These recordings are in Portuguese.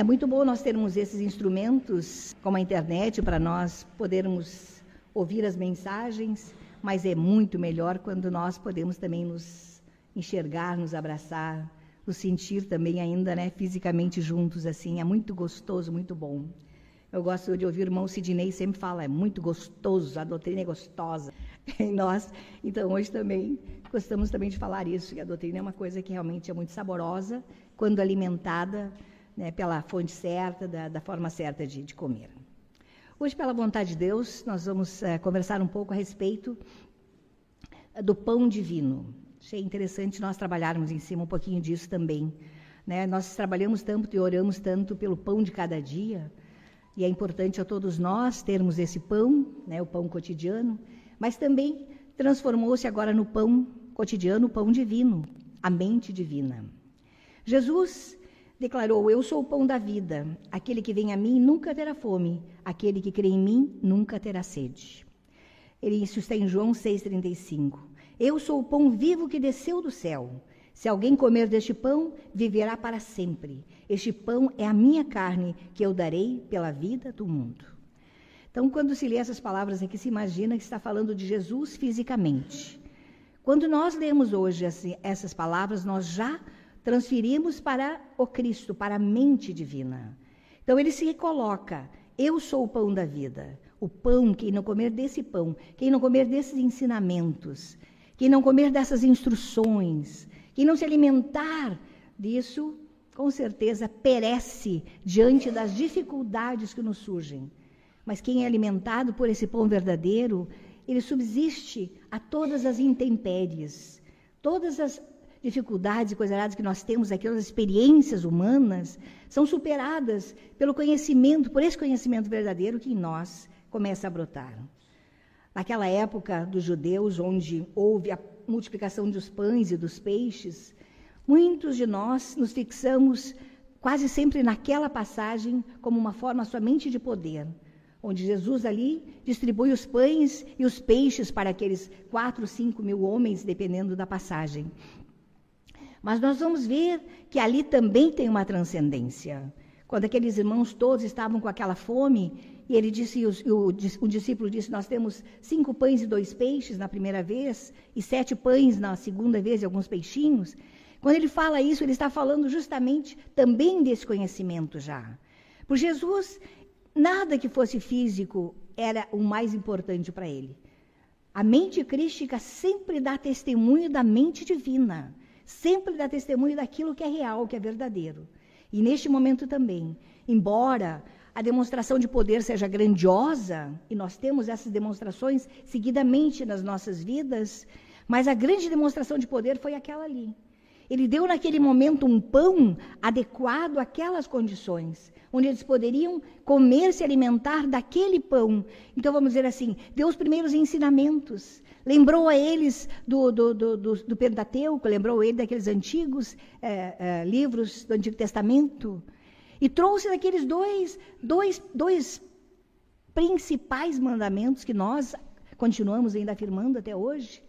É muito bom nós termos esses instrumentos, como a internet, para nós podermos ouvir as mensagens, mas é muito melhor quando nós podemos também nos enxergar, nos abraçar, nos sentir também ainda, né, fisicamente juntos assim. É muito gostoso, muito bom. Eu gosto de ouvir o irmão Sidney sempre fala, é muito gostoso, a doutrina é gostosa. E nós, então hoje também gostamos também de falar isso, que a doutrina é uma coisa que realmente é muito saborosa quando alimentada né, pela fonte certa, da, da forma certa de, de, comer. Hoje, pela vontade de Deus, nós vamos é, conversar um pouco a respeito do pão divino. Achei interessante nós trabalharmos em cima um pouquinho disso também. Né? Nós trabalhamos tanto e oramos tanto pelo pão de cada dia, e é importante a todos nós termos esse pão, né, o pão cotidiano, mas também transformou-se agora no pão cotidiano, o pão divino, a mente divina. Jesus declarou: Eu sou o pão da vida. Aquele que vem a mim nunca terá fome, aquele que crê em mim nunca terá sede. Ele, isso está em João 6,35. Eu sou o pão vivo que desceu do céu. Se alguém comer deste pão, viverá para sempre. Este pão é a minha carne, que eu darei pela vida do mundo. Então, quando se lê essas palavras aqui, se imagina que está falando de Jesus fisicamente. Quando nós lemos hoje essas palavras, nós já transferimos para o Cristo, para a mente divina. Então, ele se coloca: Eu sou o pão da vida. O pão, quem não comer desse pão, quem não comer desses ensinamentos, quem não comer dessas instruções, quem não se alimentar disso, com certeza perece diante das dificuldades que nos surgem. Mas quem é alimentado por esse pão verdadeiro, ele subsiste a todas as intempéries, todas as dificuldades e coisas que nós temos aqui, as experiências humanas, são superadas pelo conhecimento, por esse conhecimento verdadeiro que em nós começa a brotar. Naquela época dos judeus, onde houve a multiplicação dos pães e dos peixes, muitos de nós nos fixamos quase sempre naquela passagem como uma forma somente de poder, onde Jesus ali distribui os pães e os peixes para aqueles quatro, cinco mil homens, dependendo da passagem. Mas nós vamos ver que ali também tem uma transcendência. Quando aqueles irmãos todos estavam com aquela fome, e ele disse, o, o, discípulo disse: Nós temos cinco pães e dois peixes na primeira vez, e sete pães na segunda vez e alguns peixinhos. Quando ele fala isso, ele está falando justamente também desse conhecimento já. Por Jesus, nada que fosse físico era o mais importante para ele. A mente crística sempre dá testemunho da mente divina sempre dá testemunho daquilo que é real, que é verdadeiro. E neste momento também, embora a demonstração de poder seja grandiosa, e nós temos essas demonstrações seguidamente nas nossas vidas, mas a grande demonstração de poder foi aquela ali. Ele deu naquele momento um pão adequado àquelas condições, onde eles poderiam comer, se alimentar daquele pão. Então, vamos dizer assim, deu os primeiros ensinamentos, lembrou a eles do, do, do, do, do Pentateuco, lembrou ele daqueles antigos é, é, livros do Antigo Testamento, e trouxe daqueles dois, dois, dois principais mandamentos que nós continuamos ainda afirmando até hoje.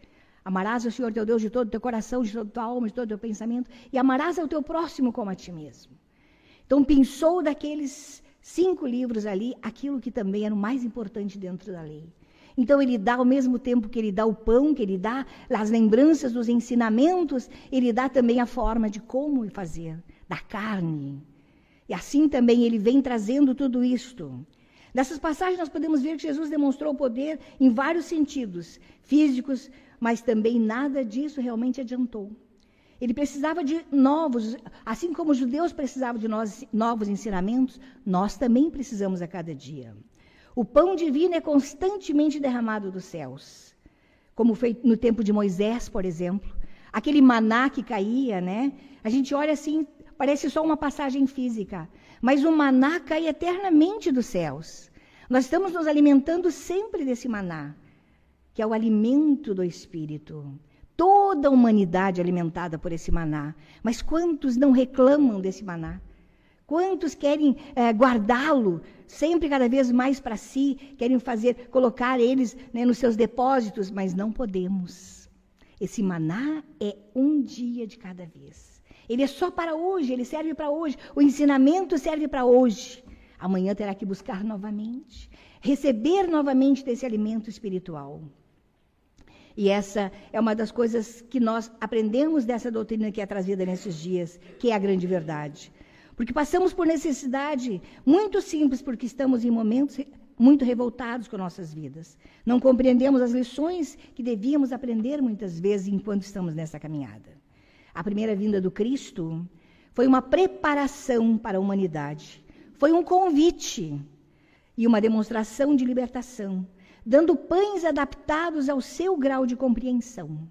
Amarás o Senhor teu Deus de todo o teu coração, de toda a tua alma, de todo o teu pensamento, e amarás ao teu próximo como a ti mesmo. Então, pensou daqueles cinco livros ali aquilo que também era o mais importante dentro da lei. Então, ele dá, ao mesmo tempo que ele dá o pão, que ele dá as lembranças dos ensinamentos, ele dá também a forma de como fazer, da carne. E assim também ele vem trazendo tudo isto. Nessas passagens, nós podemos ver que Jesus demonstrou poder em vários sentidos, físicos, mas também nada disso realmente adiantou. Ele precisava de novos, assim como os judeus precisavam de novos ensinamentos, nós também precisamos a cada dia. O pão divino é constantemente derramado dos céus, como foi no tempo de Moisés, por exemplo. Aquele maná que caía, né? A gente olha assim, parece só uma passagem física, mas o maná cai eternamente dos céus. Nós estamos nos alimentando sempre desse maná, que é o alimento do espírito. Toda a humanidade é alimentada por esse maná, mas quantos não reclamam desse maná? Quantos querem é, guardá-lo sempre cada vez mais para si, querem fazer, colocar eles né, nos seus depósitos, mas não podemos. Esse maná é um dia de cada vez. Ele é só para hoje, ele serve para hoje. O ensinamento serve para hoje. Amanhã terá que buscar novamente, receber novamente desse alimento espiritual. E essa é uma das coisas que nós aprendemos dessa doutrina que é trazida nesses dias, que é a grande verdade. Porque passamos por necessidade muito simples, porque estamos em momentos muito revoltados com nossas vidas. Não compreendemos as lições que devíamos aprender muitas vezes enquanto estamos nessa caminhada. A primeira vinda do Cristo foi uma preparação para a humanidade, foi um convite e uma demonstração de libertação dando pães adaptados ao seu grau de compreensão.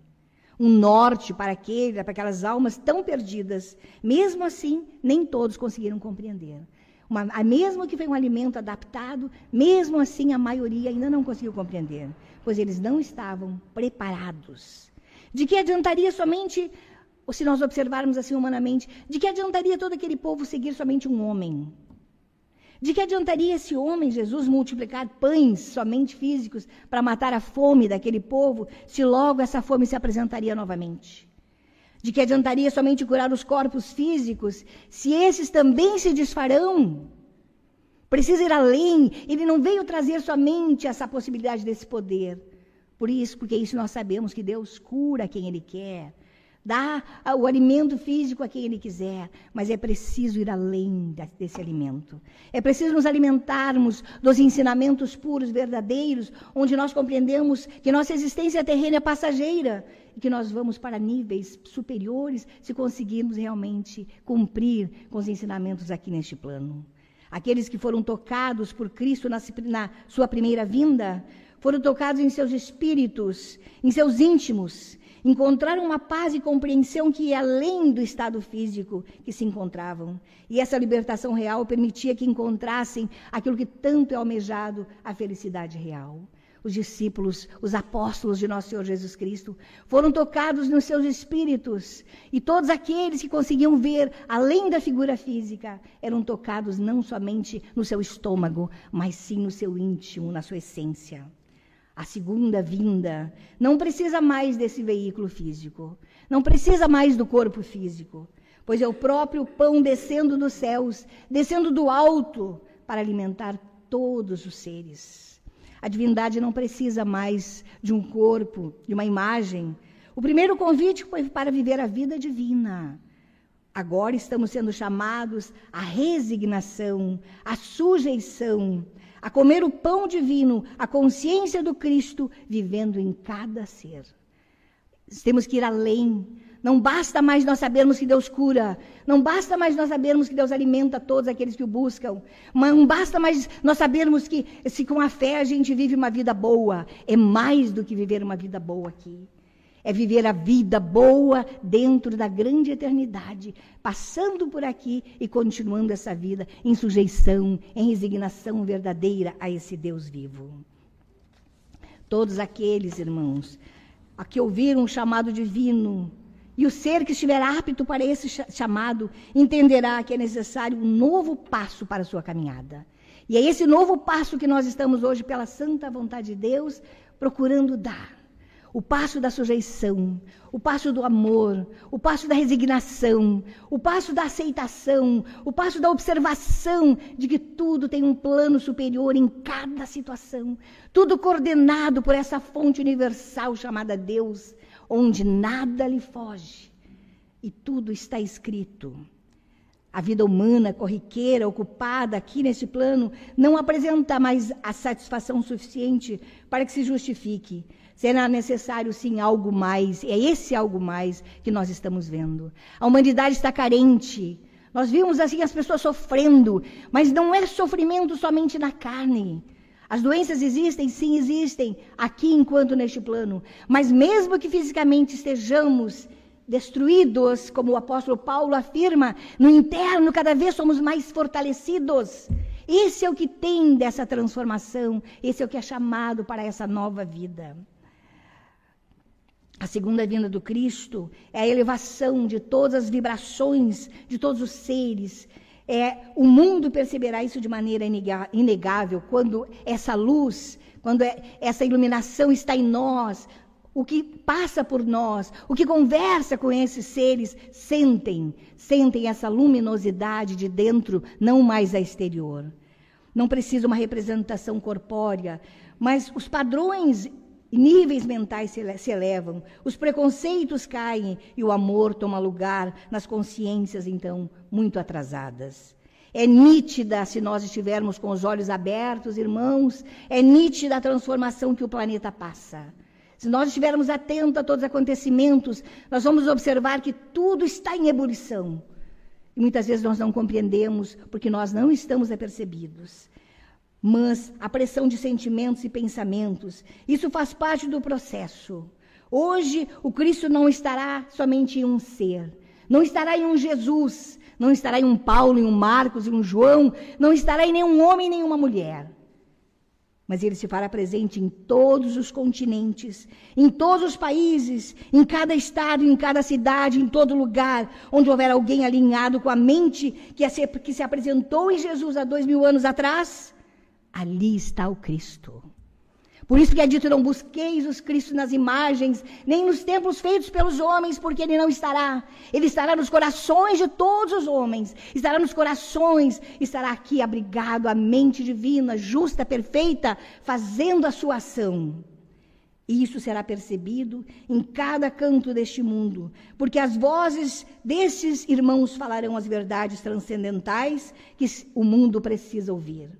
Um norte para, aquele, para aquelas almas tão perdidas. Mesmo assim, nem todos conseguiram compreender. Uma, mesmo que foi um alimento adaptado, mesmo assim a maioria ainda não conseguiu compreender, pois eles não estavam preparados. De que adiantaria somente, se nós observarmos assim humanamente, de que adiantaria todo aquele povo seguir somente um homem? De que adiantaria esse homem, Jesus, multiplicar pães somente físicos para matar a fome daquele povo, se logo essa fome se apresentaria novamente? De que adiantaria somente curar os corpos físicos, se esses também se desfarão? Precisa ir além. Ele não veio trazer somente essa possibilidade desse poder. Por isso, porque isso nós sabemos que Deus cura quem Ele quer. Dá o alimento físico a quem ele quiser, mas é preciso ir além desse alimento. É preciso nos alimentarmos dos ensinamentos puros, verdadeiros, onde nós compreendemos que nossa existência terrena é passageira e que nós vamos para níveis superiores se conseguirmos realmente cumprir com os ensinamentos aqui neste plano. Aqueles que foram tocados por Cristo na, na sua primeira vinda, foram tocados em seus espíritos, em seus íntimos, encontraram uma paz e compreensão que ia além do estado físico que se encontravam. E essa libertação real permitia que encontrassem aquilo que tanto é almejado, a felicidade real. Os discípulos, os apóstolos de nosso Senhor Jesus Cristo, foram tocados nos seus espíritos, e todos aqueles que conseguiam ver além da figura física eram tocados não somente no seu estômago, mas sim no seu íntimo, na sua essência a segunda vinda, não precisa mais desse veículo físico, não precisa mais do corpo físico, pois é o próprio pão descendo dos céus, descendo do alto, para alimentar todos os seres. A divindade não precisa mais de um corpo, de uma imagem. O primeiro convite foi para viver a vida divina. Agora estamos sendo chamados à resignação, à sujeição, a comer o pão divino, a consciência do Cristo vivendo em cada ser. Temos que ir além. Não basta mais nós sabermos que Deus cura. Não basta mais nós sabermos que Deus alimenta todos aqueles que o buscam. Não basta mais nós sabermos que se com a fé a gente vive uma vida boa. É mais do que viver uma vida boa aqui. É viver a vida boa dentro da grande eternidade, passando por aqui e continuando essa vida em sujeição, em resignação verdadeira a esse Deus vivo. Todos aqueles, irmãos, a que ouviram o chamado divino, e o ser que estiver apto para esse chamado entenderá que é necessário um novo passo para a sua caminhada. E é esse novo passo que nós estamos hoje, pela santa vontade de Deus, procurando dar o passo da sujeição, o passo do amor, o passo da resignação, o passo da aceitação, o passo da observação de que tudo tem um plano superior em cada situação, tudo coordenado por essa fonte universal chamada Deus, onde nada lhe foge e tudo está escrito. A vida humana, corriqueira, ocupada aqui neste plano, não apresenta mais a satisfação suficiente para que se justifique Será necessário sim algo mais, é esse algo mais que nós estamos vendo. A humanidade está carente. Nós vimos assim as pessoas sofrendo, mas não é sofrimento somente na carne. As doenças existem, sim, existem, aqui enquanto neste plano. Mas mesmo que fisicamente estejamos destruídos, como o apóstolo Paulo afirma, no interno cada vez somos mais fortalecidos. Esse é o que tem dessa transformação, esse é o que é chamado para essa nova vida. A segunda vinda do Cristo é a elevação de todas as vibrações de todos os seres. É, o mundo perceberá isso de maneira inegável quando essa luz, quando é, essa iluminação está em nós. O que passa por nós, o que conversa com esses seres, sentem, sentem essa luminosidade de dentro, não mais a exterior. Não precisa uma representação corpórea, mas os padrões níveis mentais se elevam, os preconceitos caem e o amor toma lugar nas consciências, então, muito atrasadas. É nítida, se nós estivermos com os olhos abertos, irmãos, é nítida a transformação que o planeta passa. Se nós estivermos atentos a todos os acontecimentos, nós vamos observar que tudo está em ebulição. E muitas vezes nós não compreendemos porque nós não estamos apercebidos. Mas a pressão de sentimentos e pensamentos, isso faz parte do processo. Hoje, o Cristo não estará somente em um ser, não estará em um Jesus, não estará em um Paulo, em um Marcos, em um João, não estará em nenhum homem, nenhuma mulher. Mas ele se fará presente em todos os continentes, em todos os países, em cada estado, em cada cidade, em todo lugar onde houver alguém alinhado com a mente que se, apresentou em Jesus há dois mil anos atrás, ali está o Cristo. Por isso que é dito: não busqueis os Cristos nas imagens, nem nos templos feitos pelos homens, porque ele não estará. Ele estará nos corações de todos os homens, estará nos corações, estará aqui abrigado a mente divina, justa, perfeita, fazendo a sua ação. E isso será percebido em cada canto deste mundo, porque as vozes desses irmãos falarão as verdades transcendentais que o mundo precisa ouvir.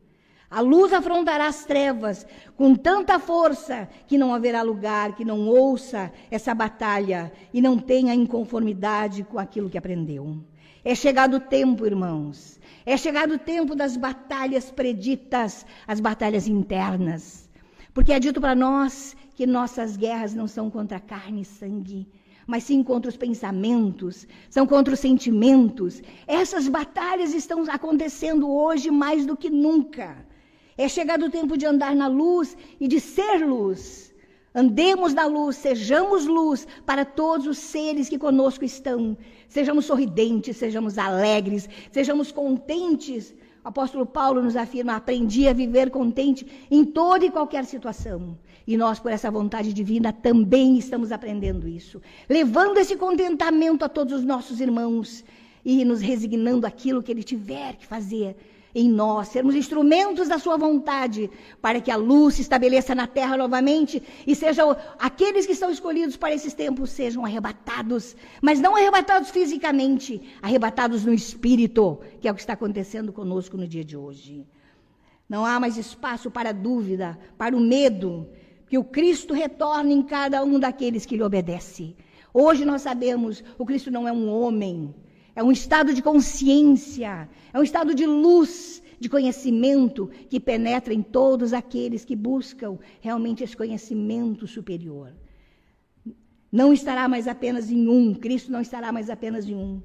A luz afrontará as trevas com tanta força que não haverá lugar que não ouça essa batalha e não tenha inconformidade com aquilo que aprendeu. É chegado o tempo, irmãos. É chegado o tempo das batalhas preditas, as batalhas internas. Porque é dito para nós que nossas guerras não são contra carne e sangue, mas sim contra os pensamentos, são contra os sentimentos. Essas batalhas estão acontecendo hoje mais do que nunca. É chegado o tempo de andar na luz e de ser luz. Andemos na luz, sejamos luz para todos os seres que conosco estão. Sejamos sorridentes, sejamos alegres, sejamos contentes. O apóstolo Paulo nos afirma: aprendi a viver contente em toda e qualquer situação. E nós, por essa vontade divina, também estamos aprendendo isso. Levando esse contentamento a todos os nossos irmãos e nos resignando aquilo que ele tiver que fazer em nós, sermos instrumentos da sua vontade, para que a luz se estabeleça na terra novamente e sejam aqueles que estão escolhidos para esses tempos sejam arrebatados, mas não arrebatados fisicamente, arrebatados no espírito, que é o que está acontecendo conosco no dia de hoje. Não há mais espaço para dúvida, para o medo, que o Cristo retorne em cada um daqueles que lhe obedece. Hoje nós sabemos, o Cristo não é um homem, é um estado de consciência, é um estado de luz, de conhecimento que penetra em todos aqueles que buscam realmente esse conhecimento superior. Não estará mais apenas em um, Cristo não estará mais apenas em um,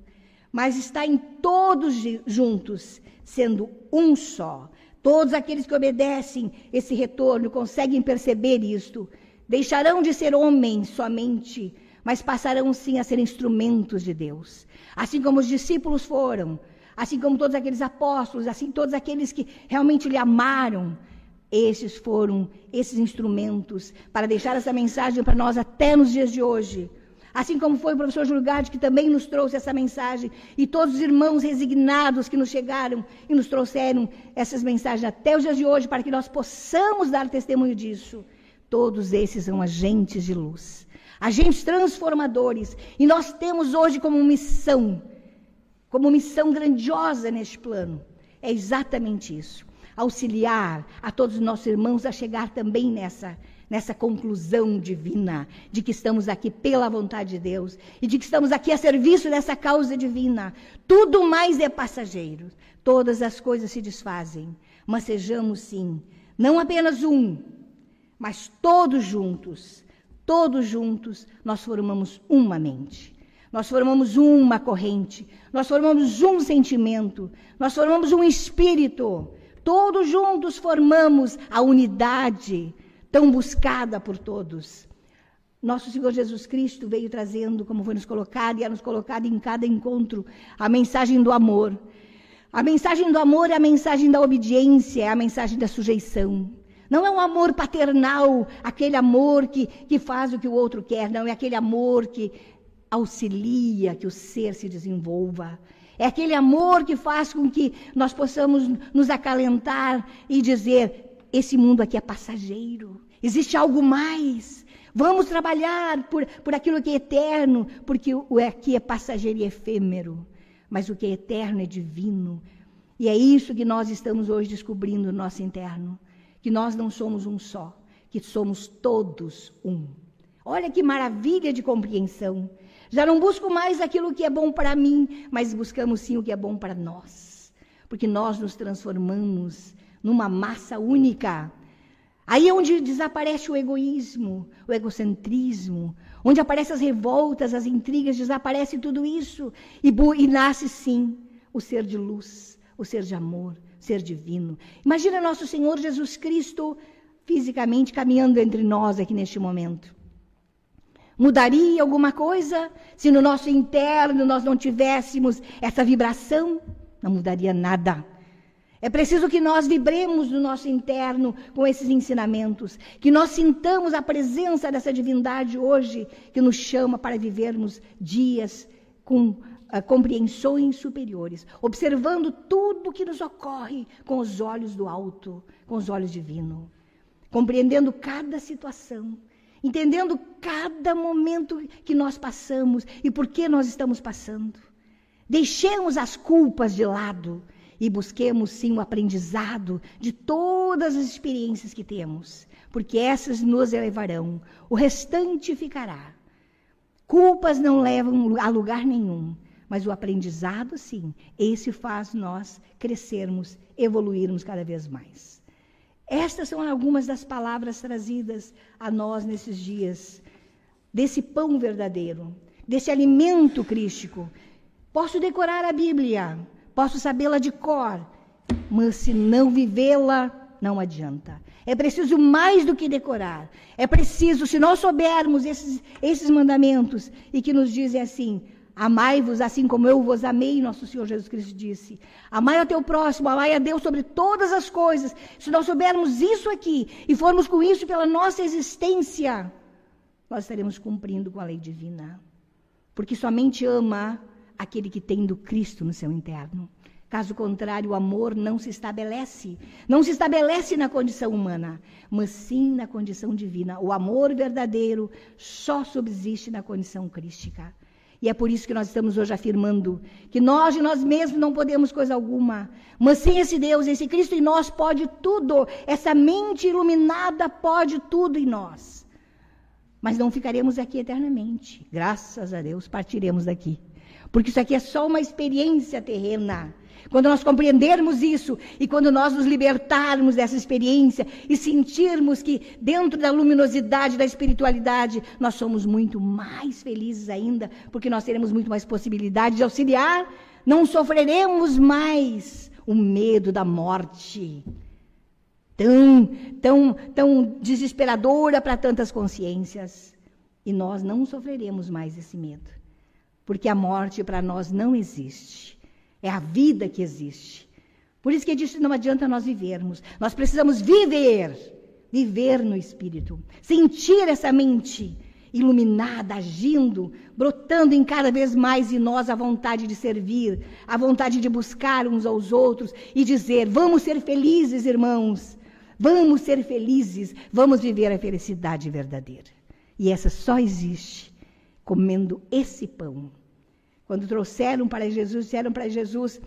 mas está em todos juntos, sendo um só. Todos aqueles que obedecem esse retorno conseguem perceber isto. Deixarão de ser homens somente mas passarão sim a ser instrumentos de Deus. Assim como os discípulos foram, assim como todos aqueles apóstolos, assim todos aqueles que realmente lhe amaram, esses foram esses instrumentos para deixar essa mensagem para nós até nos dias de hoje. Assim como foi o professor Julgade que também nos trouxe essa mensagem, e todos os irmãos resignados que nos chegaram e nos trouxeram essas mensagens até os dias de hoje, para que nós possamos dar testemunho disso. Todos esses são agentes de luz agentes transformadores. E nós temos hoje como missão, como missão grandiosa neste plano, é exatamente isso: auxiliar a todos os nossos irmãos a chegar também nessa nessa conclusão divina de que estamos aqui pela vontade de Deus e de que estamos aqui a serviço dessa causa divina. Tudo mais é passageiro. Todas as coisas se desfazem, mas sejamos sim, não apenas um, mas todos juntos Todos juntos nós formamos uma mente. Nós formamos uma corrente, nós formamos um sentimento, nós formamos um espírito. Todos juntos formamos a unidade tão buscada por todos. Nosso Senhor Jesus Cristo veio trazendo, como foi nos colocado, e é nos colocado em cada encontro, a mensagem do amor. A mensagem do amor é a mensagem da obediência, é a mensagem da sujeição. Não é um amor paternal, aquele amor que, que faz o que o outro quer, não, é aquele amor que auxilia que o ser se desenvolva. É aquele amor que faz com que nós possamos nos acalentar e dizer: esse mundo aqui é passageiro, existe algo mais. Vamos trabalhar por, por aquilo que é eterno, porque o aqui é passageiro e efêmero, mas o que é eterno é divino. E é isso que nós estamos hoje descobrindo no nosso interno: que nós não somos um só, que somos todos um. Olha que maravilha de compreensão. Já não busco mais aquilo que é bom para mim, mas buscamos sim o que é bom para nós. Porque nós nos transformamos numa massa única. Aí é onde desaparece o egoísmo, o egocentrismo, onde aparecem as revoltas, as intrigas, desaparece tudo isso. E, e nasce sim o ser de luz, o ser de amor, ser divino. Imagina nosso Senhor Jesus Cristo fisicamente caminhando entre nós aqui neste momento. Mudaria alguma coisa se no nosso interno nós não tivéssemos essa vibração? Não mudaria nada. É preciso que nós vibremos no nosso interno com esses ensinamentos, que nós sintamos a presença dessa divindade hoje que nos chama para vivermos dias com compreensões superiores, observando tudo que nos ocorre com os olhos do alto, com os olhos divinos, compreendendo cada situação entendendo cada momento que nós passamos e por que nós estamos passando. Deixemos as culpas de lado e busquemos sim o aprendizado de todas as experiências que temos, porque essas nos elevarão, o restante ficará. Culpas não levam a lugar nenhum, mas o aprendizado, sim, esse faz nós crescermos, evoluirmos cada vez mais. Estas são algumas das palavras trazidas a nós nesses dias, desse pão verdadeiro, desse alimento crístico. Posso decorar a Bíblia, posso sabê-la de cor, mas se não vivê-la, não adianta. É preciso mais do que decorar. É preciso, se nós soubermos esses, esses mandamentos e que nos dizem assim: Amai-vos assim como eu vos amei, nosso Senhor Jesus Cristo disse. Amai ao teu próximo, amai a Deus sobre todas as coisas. Se nós soubermos isso aqui e formos com isso pela nossa existência, nós estaremos cumprindo com a lei divina. Porque somente ama aquele que tem do Cristo no seu interno. Caso contrário, o amor não se estabelece. Não se estabelece na condição humana, mas sim na condição divina. O amor verdadeiro só subsiste na condição crística. E é por isso que nós estamos hoje afirmando que nós de nós mesmos não podemos coisa alguma, mas sim esse Deus, esse Cristo em nós pode tudo, essa mente iluminada pode tudo em nós. Mas não ficaremos aqui eternamente, graças a Deus, partiremos daqui. Porque isso aqui é só uma experiência terrena. Quando nós compreendermos isso e quando nós nos libertarmos dessa experiência e sentirmos que dentro da luminosidade da espiritualidade nós somos muito mais felizes ainda, porque nós teremos muito mais possibilidade de auxiliar, não sofreremos mais o medo da morte. Tão, tão, tão desesperadora para tantas consciências. E nós não sofreremos mais esse medo, porque a morte para nós não existe. É a vida que existe. Por isso que ele disse: não adianta nós vivermos. Nós precisamos viver. Viver no Espírito. Sentir essa mente iluminada, agindo, brotando em cada vez mais em nós a vontade de servir, a vontade de buscar uns aos outros e dizer: vamos ser felizes, irmãos. Vamos ser felizes, vamos viver a felicidade verdadeira. E essa só existe comendo esse pão. Quando trouxeram para Jesus, disseram para Jesus: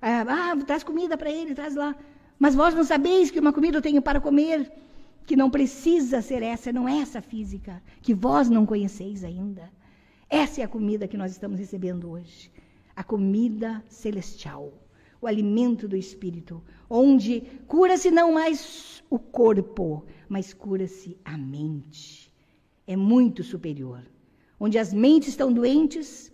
Ah, ah traz comida para ele, traz lá. Mas vós não sabeis que uma comida eu tenho para comer, que não precisa ser essa, não é essa física, que vós não conheceis ainda. Essa é a comida que nós estamos recebendo hoje. A comida celestial, o alimento do espírito, onde cura-se não mais o corpo, mas cura-se a mente. É muito superior. Onde as mentes estão doentes,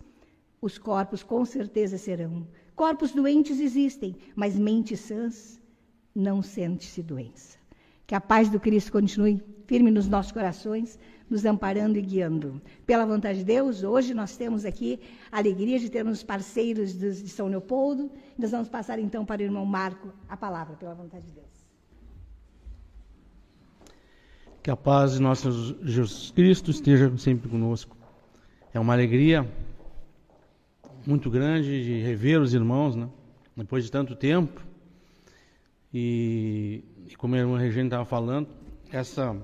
os corpos com certeza serão. Corpos doentes existem, mas mentes sãs não sente-se doença. Que a paz do Cristo continue firme nos nossos corações, nos amparando e guiando. Pela vontade de Deus, hoje nós temos aqui a alegria de termos parceiros de São Leopoldo. Nós vamos passar então para o irmão Marco a palavra, pela vontade de Deus. Que a paz de nosso Jesus Cristo esteja sempre conosco. É uma alegria muito grande de rever os irmãos, né? depois de tanto tempo. E, e como a irmã Regina estava falando, essa,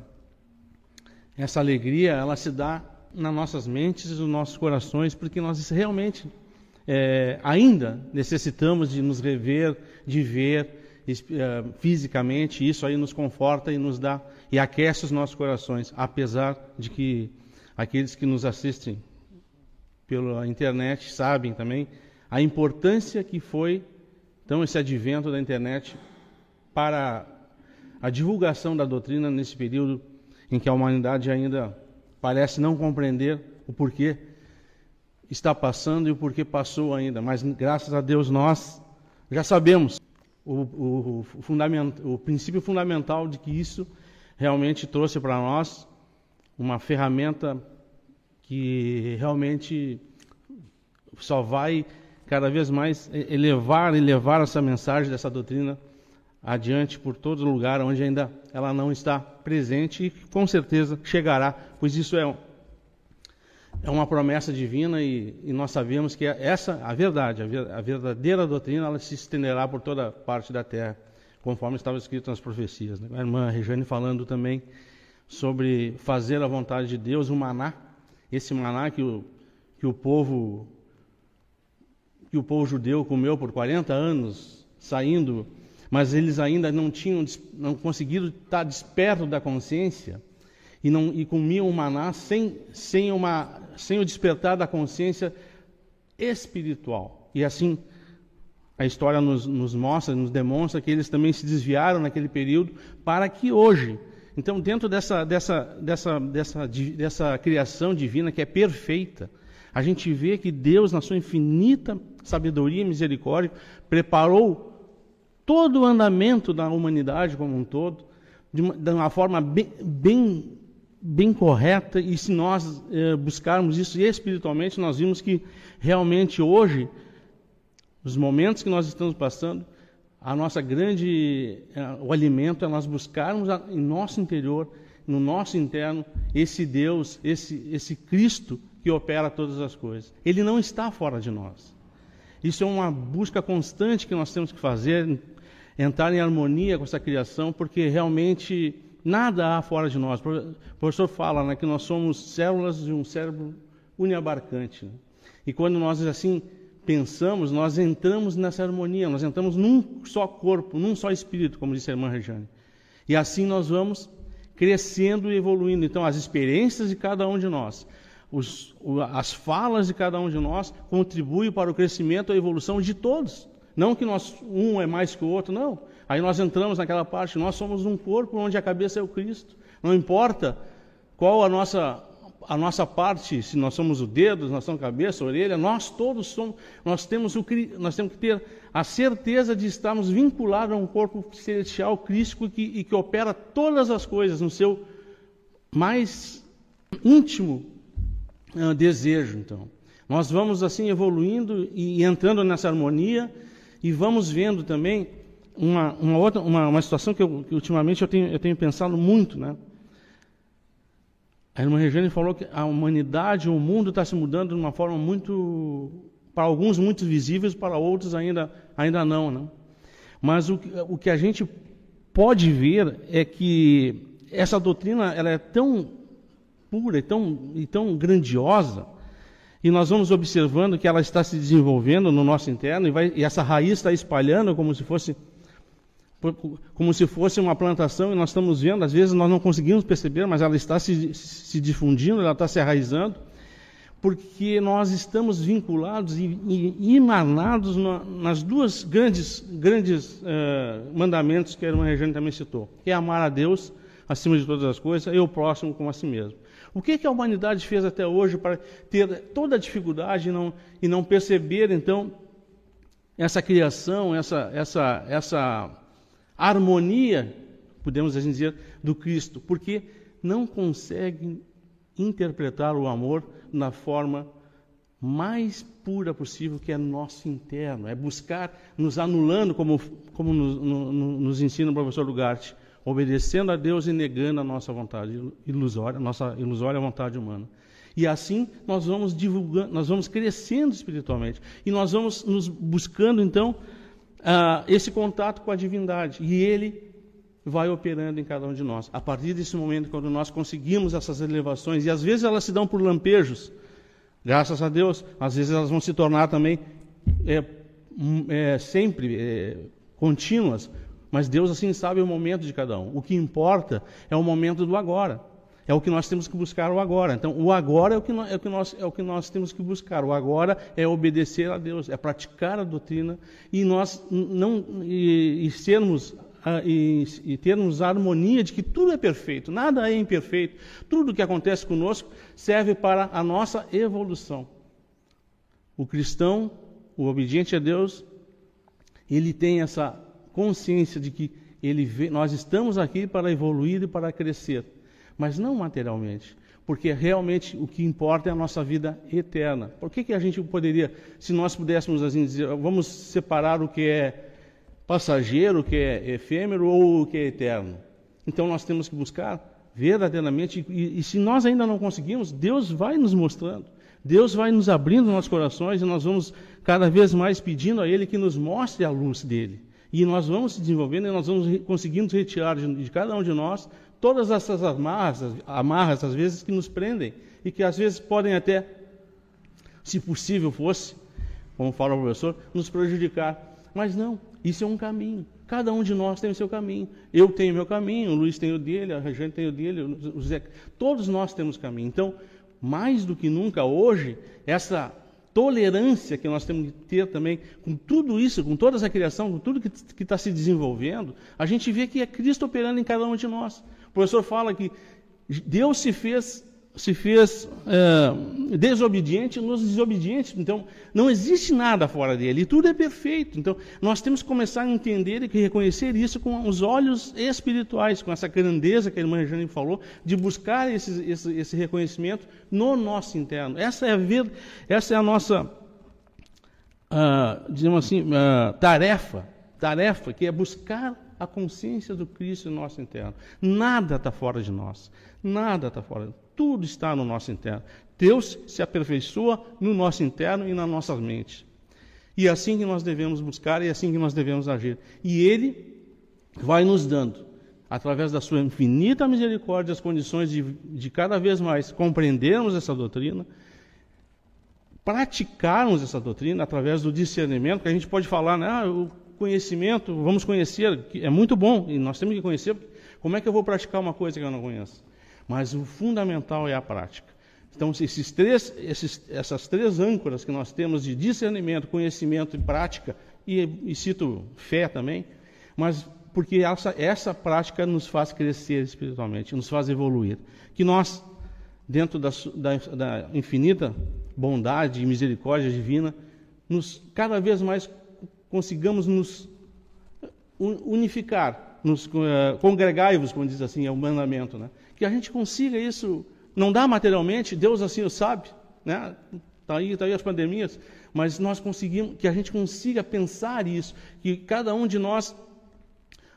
essa alegria ela se dá nas nossas mentes e nos nossos corações, porque nós realmente é, ainda necessitamos de nos rever, de ver é, fisicamente, isso aí nos conforta e nos dá e aquece os nossos corações, apesar de que aqueles que nos assistem pela internet sabem também a importância que foi então esse advento da internet para a divulgação da doutrina nesse período em que a humanidade ainda parece não compreender o porquê está passando e o porquê passou ainda, mas graças a Deus nós já sabemos o, o, o, o princípio fundamental de que isso realmente trouxe para nós uma ferramenta que realmente só vai cada vez mais elevar e levar essa mensagem dessa doutrina adiante por todo lugar onde ainda ela não está presente e com certeza chegará, pois isso é, é uma promessa divina e, e nós sabemos que essa a verdade, a, verdadeira doutrina, ela se estenderá por toda parte da terra conforme estava escrito nas profecias. Né? A irmã Regiane falando também sobre fazer a vontade de Deus, o maná, esse maná que o, que o povo que o povo judeu comeu por 40 anos, saindo, mas eles ainda não tinham não conseguiram estar desperto da consciência e não e comiam o maná sem sem uma sem o despertar da consciência espiritual. E assim a história nos, nos, mostra, nos demonstra que eles também se desviaram naquele período para que hoje, então dentro dessa, dessa, dessa, dessa, dessa criação divina que é perfeita, a gente vê que Deus, na sua infinita sabedoria e misericórdia, preparou todo o andamento da humanidade como um todo, de uma, de uma forma bem, bem, bem, correta, e se nós eh, buscarmos isso espiritualmente, nós vimos que realmente hoje nos momentos que nós estamos passando, a nossa grande, é, o alimento é nós buscarmos em nosso interior, no nosso interno, esse Deus, esse, esse Cristo que opera todas as coisas. Ele não está fora de nós. Isso é uma busca constante que nós temos que fazer, entrar em harmonia com essa criação, porque realmente nada há fora de nós. O professor fala né, que nós somos células de um cérebro uniabarcante. Né? E quando nós assim pensamos, nós entramos nessa harmonia, nós entramos num só corpo, num só espírito, como disse a irmã Regiane. E assim nós vamos crescendo e evoluindo. Então, as experiências de cada um de nós, os, as falas de cada um de nós contribuem para o crescimento e a evolução de todos. Não que nós, um é mais que o outro, não. Aí nós entramos naquela parte, nós somos um corpo onde a cabeça é o Cristo. Não importa qual a nossa a nossa parte, se nós somos o dedo, nós somos a cabeça, a orelha, nós todos somos, nós temos, o, nós temos que ter a certeza de estarmos vinculados a um corpo celestial crístico que, e que opera todas as coisas no seu mais íntimo uh, desejo. Então, nós vamos assim evoluindo e entrando nessa harmonia e vamos vendo também uma, uma outra uma, uma situação que, eu, que ultimamente eu tenho, eu tenho pensado muito, né? A irmã Regiane falou que a humanidade, o mundo está se mudando de uma forma muito, para alguns muito visíveis, para outros ainda, ainda não, né? Mas o, o que a gente pode ver é que essa doutrina ela é tão pura e tão, e tão grandiosa, e nós vamos observando que ela está se desenvolvendo no nosso interno, e, vai, e essa raiz está espalhando como se fosse como se fosse uma plantação, e nós estamos vendo, às vezes nós não conseguimos perceber, mas ela está se, se difundindo, ela está se arraizando, porque nós estamos vinculados e, e emanados na, nas duas grandes, grandes uh, mandamentos que a irmã Regiane também citou, que é amar a Deus acima de todas as coisas e o próximo como a si mesmo. O que, que a humanidade fez até hoje para ter toda a dificuldade e não, e não perceber, então, essa criação, essa, essa, essa harmonia, podemos assim dizer, do Cristo, porque não conseguem interpretar o amor na forma mais pura possível, que é nosso interno, é buscar nos anulando, como, como nos, no, nos ensina o professor Lugarte, obedecendo a Deus e negando a nossa vontade ilusória, a nossa ilusória vontade humana. E assim nós vamos divulgando, nós vamos crescendo espiritualmente. E nós vamos nos buscando, então, uh, esse contato com a divindade. E Ele vai operando em cada um de nós. A partir desse momento, quando nós conseguimos essas elevações, e às vezes elas se dão por lampejos, graças a Deus, às vezes elas vão se tornar também é, é, sempre é, contínuas, mas Deus assim sabe o momento de cada um. O que importa é o momento do agora. É o que nós temos que buscar o agora. Então, o agora é o que nós, é o que nós, é o que nós temos que buscar. O agora é obedecer a Deus, é praticar a doutrina e nós não e, e sermos e, e, termos a harmonia de que tudo é perfeito, nada é imperfeito. Tudo que acontece conosco serve para a nossa evolução. O cristão, o obediente a Deus, ele tem essa consciência de que ele vê, nós estamos aqui para evoluir e para crescer mas não materialmente. Porque realmente o que importa é a nossa vida eterna. Por que, que a gente poderia, se nós pudéssemos assim dizer, vamos separar o que é passageiro, o que é efêmero ou o que é eterno? Então nós temos que buscar verdadeiramente, e, e se nós ainda não conseguimos, Deus vai nos mostrando. Deus vai nos abrindo nossos corações e nós vamos cada vez mais pedindo a Ele que nos mostre a luz dele. E nós vamos se desenvolvendo e nós vamos conseguindo retirar de, de cada um de nós todas essas amarras, amarras, às vezes, que nos prendem e que às vezes podem até, se possível fosse, como fala o professor, nos prejudicar. Mas não, isso é um caminho. Cada um de nós tem o seu caminho. Eu tenho o meu caminho, o Luiz tem o dele, a Regiane tem o dele, o Zé. Todos nós temos caminho. Então, mais do que nunca hoje, essa tolerância que nós temos que ter também com tudo isso, com toda essa criação, com tudo que está se desenvolvendo, a gente vê que é Cristo operando em cada um de nós professor fala que Deus se fez, se fez é, desobediente nos desobedientes. Então, não existe nada fora dele. E tudo é perfeito. Então, nós temos que começar a entender e reconhecer isso com os olhos espirituais, com essa grandeza que a irmã Jane falou, de buscar esse, esse, esse, reconhecimento no nosso interno. Essa é a, ver, essa é a nossa, uh, digamos assim, uh, tarefa, tarefa, que é buscar a consciência do Cristo no nosso interno. Nada está fora de nós. Nada está fora. Tudo está no nosso interno. Deus se aperfeiçoa no nosso interno e na nossa mente. E é assim que nós devemos buscar e é assim que nós devemos agir. E Ele vai nos dando, através da Sua infinita misericórdia, as condições de, de cada vez mais compreendermos essa doutrina, praticarmos essa doutrina através do discernimento, que a gente pode falar, né? Ah, conhecimento, vamos conhecer, é muito bom, e nós temos que conhecer, como é que eu vou praticar uma coisa que eu não conheço? Mas o fundamental é a prática. Então, esses três, esses, essas três âncoras que nós temos de discernimento, conhecimento e prática, e, e cito fé também, mas porque essa, essa prática nos faz crescer espiritualmente, nos faz evoluir. Que nós, dentro da, da, da infinita bondade e misericórdia divina, nos cada vez mais consigamos nos unificar, nos uh, congregai-vos, como diz assim, é o mandamento, né? Que a gente consiga isso, não dá materialmente, Deus assim o sabe, né? Tá aí, tá aí as pandemias, mas nós conseguimos, que a gente consiga pensar isso, que cada um de nós,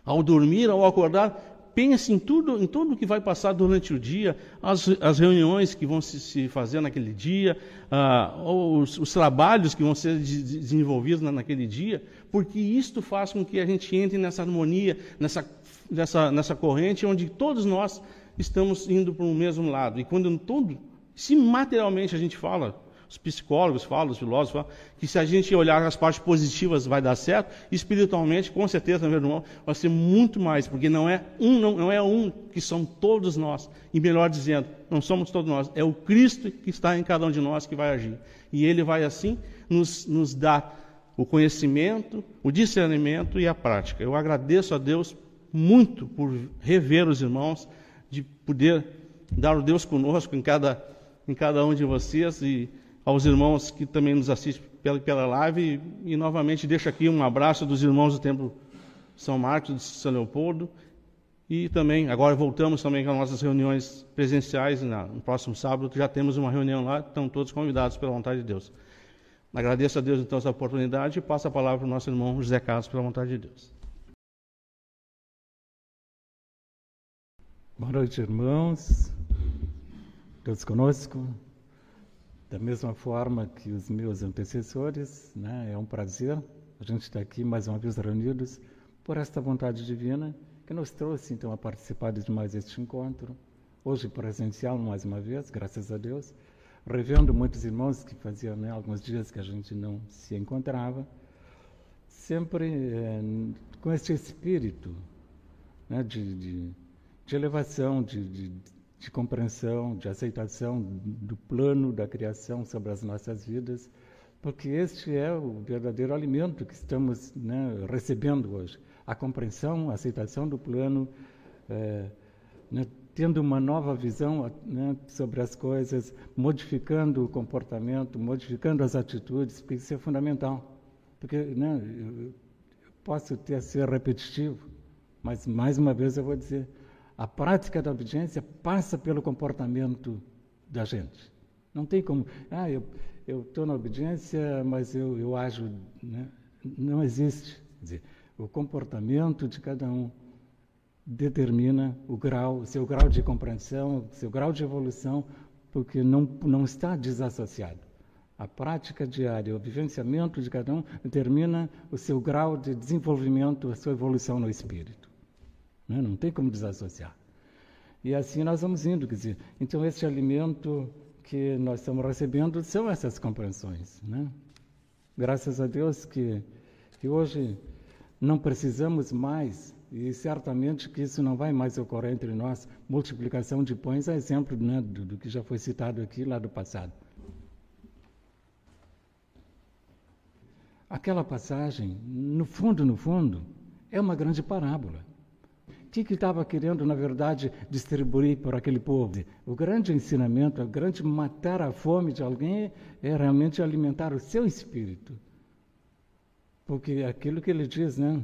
ao dormir, ao acordar, pense em tudo, em tudo que vai passar durante o dia, as, as reuniões que vão se, se fazer naquele dia, ah, os, os, trabalhos que vão ser de, de, desenvolvidos na, naquele dia, porque isto faz com que a gente entre nessa harmonia, nessa, nessa, nessa corrente onde todos nós estamos indo para o mesmo lado. E quando todo, se materialmente a gente fala, os psicólogos falam, os filósofos falam, que se a gente olhar as partes positivas vai dar certo, espiritualmente, com certeza, meu irmão, vai ser muito mais, porque não é um, não, não é um que são todos nós. E melhor dizendo, não somos todos nós, é o Cristo que está em cada um de nós que vai agir. E ele vai assim nos, nos dar o conhecimento, o discernimento e a prática. Eu agradeço a Deus muito por rever os irmãos, de poder dar o Deus conosco em cada, em cada um de vocês e aos irmãos que também nos assistem pela, pela live e, e, novamente deixo aqui um abraço dos irmãos do Templo São Marcos de São Leopoldo e também, agora voltamos também com as nossas reuniões presenciais na, no próximo sábado, já temos uma reunião lá, estão todos convidados pela vontade de Deus. Agradeço a Deus então essa oportunidade e passo a palavra para o nosso irmão José Carlos pela vontade de Deus. Boa noite, irmãos. Todos conosco. Da mesma forma que os meus antecessores, né? é um prazer a gente estar aqui mais uma vez reunidos por esta vontade divina que nos trouxe então a participar de mais este encontro, hoje presencial mais uma vez, graças a Deus, revendo muitos irmãos que faziam né, alguns dias que a gente não se encontrava, sempre é, com este espírito né, de, de de elevação, de, de, de compreensão, de aceitação do plano da criação sobre as nossas vidas, porque este é o verdadeiro alimento que estamos né, recebendo hoje. A compreensão, a aceitação do plano, é, né, tendo uma nova visão né, sobre as coisas, modificando o comportamento, modificando as atitudes, porque isso é fundamental. Porque né, eu posso ter ser repetitivo, mas mais uma vez eu vou dizer, a prática da obediência passa pelo comportamento da gente. Não tem como, ah, eu estou na obediência, mas eu, eu ajo. Né? Não existe. Dizer, o comportamento de cada um determina o grau, seu grau de compreensão, seu grau de evolução, porque não, não está desassociado. A prática diária, o vivenciamento de cada um determina o seu grau de desenvolvimento, a sua evolução no espírito. Né? Não tem como desassociar. E assim nós vamos indo. Quer dizer, então, esse alimento que nós estamos recebendo são essas compreensões. Né? Graças a Deus que, que hoje não precisamos mais, e certamente que isso não vai mais ocorrer entre nós, multiplicação de pães é exemplo né, do, do que já foi citado aqui lá do passado. Aquela passagem, no fundo, no fundo, é uma grande parábola. Que, que estava querendo, na verdade, distribuir para aquele povo? O grande ensinamento, o grande matar a fome de alguém é realmente alimentar o seu espírito. Porque aquilo que ele diz, né?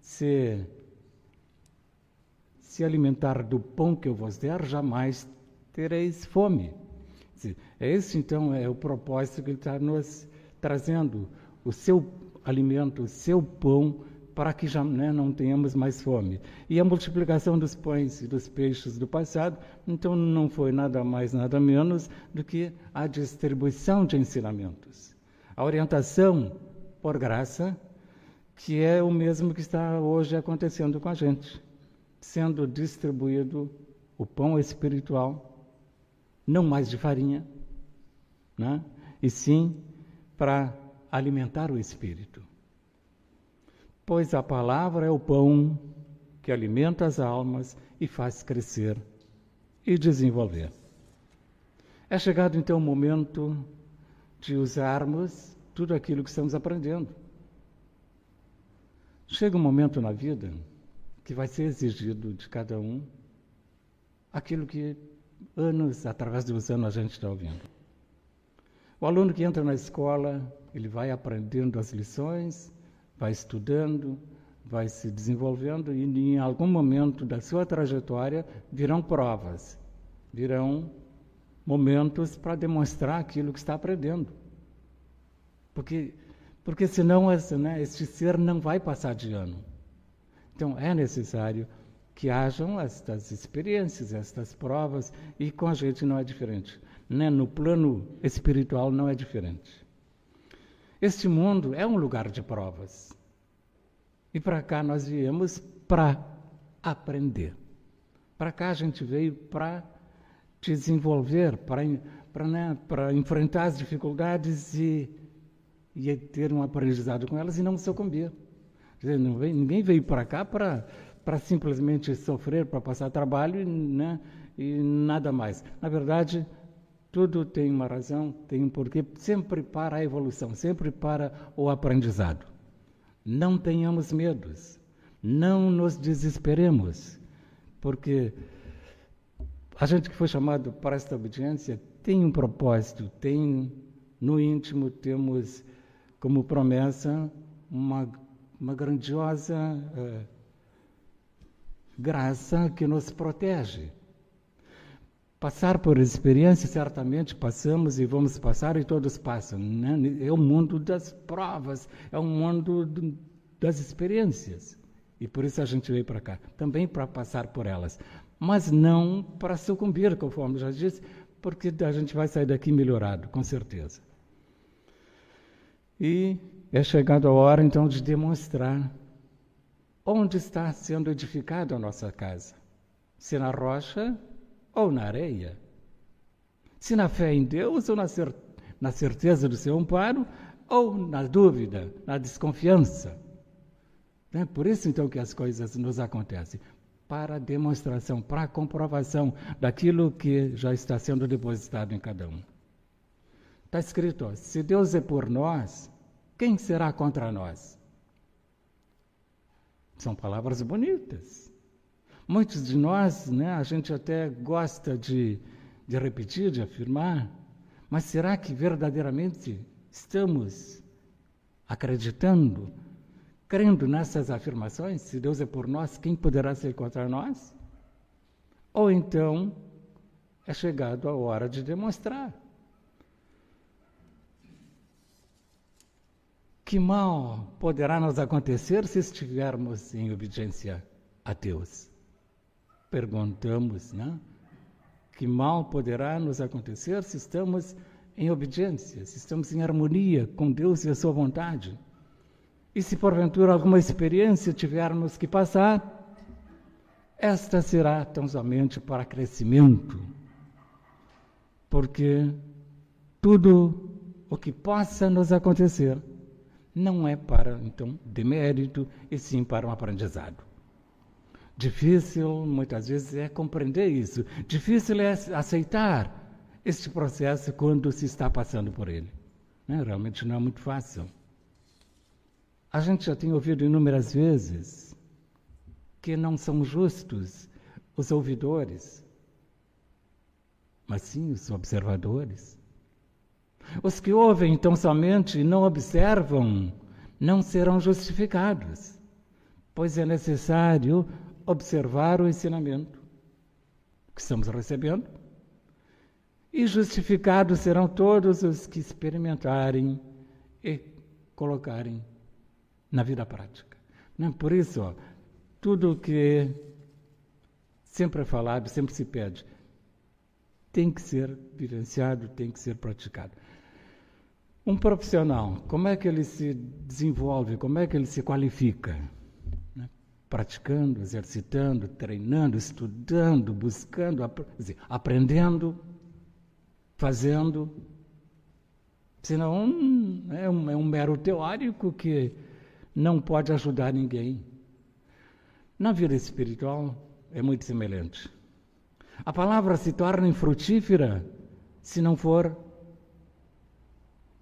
Se, se alimentar do pão que eu vos der, jamais tereis fome. Esse, então, é o propósito que ele está nos trazendo. O seu alimento, o seu pão para que já né, não tenhamos mais fome. E a multiplicação dos pães e dos peixes do passado, então não foi nada mais, nada menos do que a distribuição de ensinamentos. A orientação por graça, que é o mesmo que está hoje acontecendo com a gente, sendo distribuído o pão espiritual, não mais de farinha, né? e sim para alimentar o espírito pois a palavra é o pão que alimenta as almas e faz crescer e desenvolver. É chegado então o momento de usarmos tudo aquilo que estamos aprendendo. Chega um momento na vida que vai ser exigido de cada um aquilo que anos, através dos anos, a gente está ouvindo. O aluno que entra na escola, ele vai aprendendo as lições, vai estudando, vai se desenvolvendo e em algum momento da sua trajetória virão provas, virão momentos para demonstrar aquilo que está aprendendo. Porque, porque senão esse, né, esse ser não vai passar de ano. Então é necessário que hajam estas experiências, estas provas, e com a gente não é diferente. Né? No plano espiritual não é diferente. Este mundo é um lugar de provas. E para cá nós viemos para aprender. Para cá a gente veio para desenvolver, para, né, enfrentar as dificuldades e, e ter um aprendizado com elas e não sucumbir. Dizer, não veio, ninguém veio para cá para, para simplesmente sofrer, para passar trabalho né, e nada mais. Na verdade, tudo tem uma razão, tem um porquê, sempre para a evolução, sempre para o aprendizado. Não tenhamos medos, não nos desesperemos, porque a gente que foi chamado para esta obediência tem um propósito, tem no íntimo temos como promessa uma, uma grandiosa uh, graça que nos protege. Passar por experiência, certamente passamos e vamos passar e todos passam. Né? É o mundo das provas, é o mundo das experiências. E por isso a gente veio para cá, também para passar por elas. mas não para sucumbir, conforme já disse, porque a gente vai sair daqui melhorado, com certeza. E é chegado a hora então de demonstrar onde está sendo edificada a nossa casa: se na rocha ou na areia, se na fé em Deus ou na, cer na certeza do seu amparo, ou na dúvida, na desconfiança. É por isso então que as coisas nos acontecem para demonstração, para comprovação daquilo que já está sendo depositado em cada um. Está escrito: ó, se Deus é por nós, quem será contra nós? São palavras bonitas. Muitos de nós, né, a gente até gosta de, de repetir, de afirmar, mas será que verdadeiramente estamos acreditando crendo nessas afirmações, se Deus é por nós, quem poderá ser contra nós? Ou então é chegado a hora de demonstrar. Que mal poderá nos acontecer se estivermos em obediência a Deus? Perguntamos, né? Que mal poderá nos acontecer se estamos em obediência, se estamos em harmonia com Deus e a Sua vontade? E se porventura alguma experiência tivermos que passar, esta será tão somente para crescimento, porque tudo o que possa nos acontecer não é para, então, demérito, e sim para um aprendizado. Difícil, muitas vezes, é compreender isso. Difícil é aceitar este processo quando se está passando por ele. Né? Realmente não é muito fácil. A gente já tem ouvido inúmeras vezes que não são justos os ouvidores, mas sim os observadores. Os que ouvem tão somente e não observam não serão justificados, pois é necessário observar o ensinamento que estamos recebendo. E justificados serão todos os que experimentarem e colocarem na vida prática. Não, por isso, ó, tudo que sempre é falado, sempre se pede, tem que ser vivenciado, tem que ser praticado. Um profissional, como é que ele se desenvolve, como é que ele se qualifica? Praticando, exercitando, treinando, estudando, buscando, ap dizer, aprendendo, fazendo. Senão é um, é um mero teórico que não pode ajudar ninguém. Na vida espiritual é muito semelhante. A palavra se torna infrutífera se não for